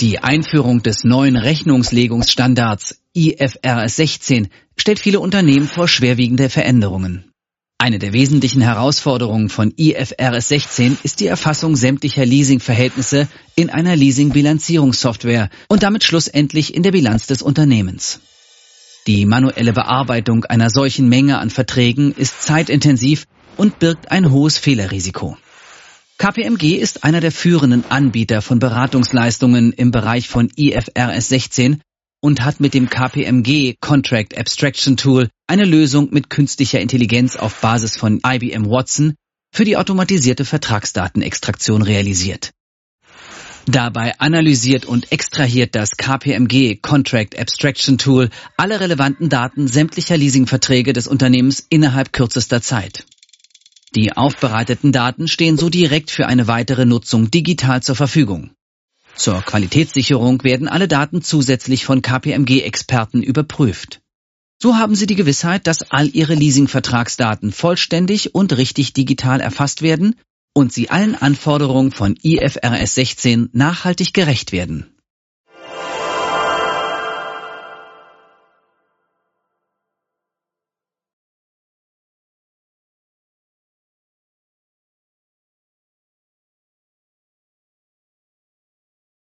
Die Einführung des neuen Rechnungslegungsstandards IFRS 16 stellt viele Unternehmen vor schwerwiegende Veränderungen. Eine der wesentlichen Herausforderungen von IFRS 16 ist die Erfassung sämtlicher Leasingverhältnisse in einer Leasing-Bilanzierungssoftware und damit schlussendlich in der Bilanz des Unternehmens. Die manuelle Bearbeitung einer solchen Menge an Verträgen ist zeitintensiv und birgt ein hohes Fehlerrisiko. KPMG ist einer der führenden Anbieter von Beratungsleistungen im Bereich von IFRS 16 und hat mit dem KPMG Contract Abstraction Tool eine Lösung mit künstlicher Intelligenz auf Basis von IBM Watson für die automatisierte Vertragsdatenextraktion realisiert. Dabei analysiert und extrahiert das KPMG Contract Abstraction Tool alle relevanten Daten sämtlicher Leasingverträge des Unternehmens innerhalb kürzester Zeit. Die aufbereiteten Daten stehen so direkt für eine weitere Nutzung digital zur Verfügung. Zur Qualitätssicherung werden alle Daten zusätzlich von KPMG-Experten überprüft. So haben Sie die Gewissheit, dass all Ihre Leasingvertragsdaten vollständig und richtig digital erfasst werden und Sie allen Anforderungen von IFRS 16 nachhaltig gerecht werden.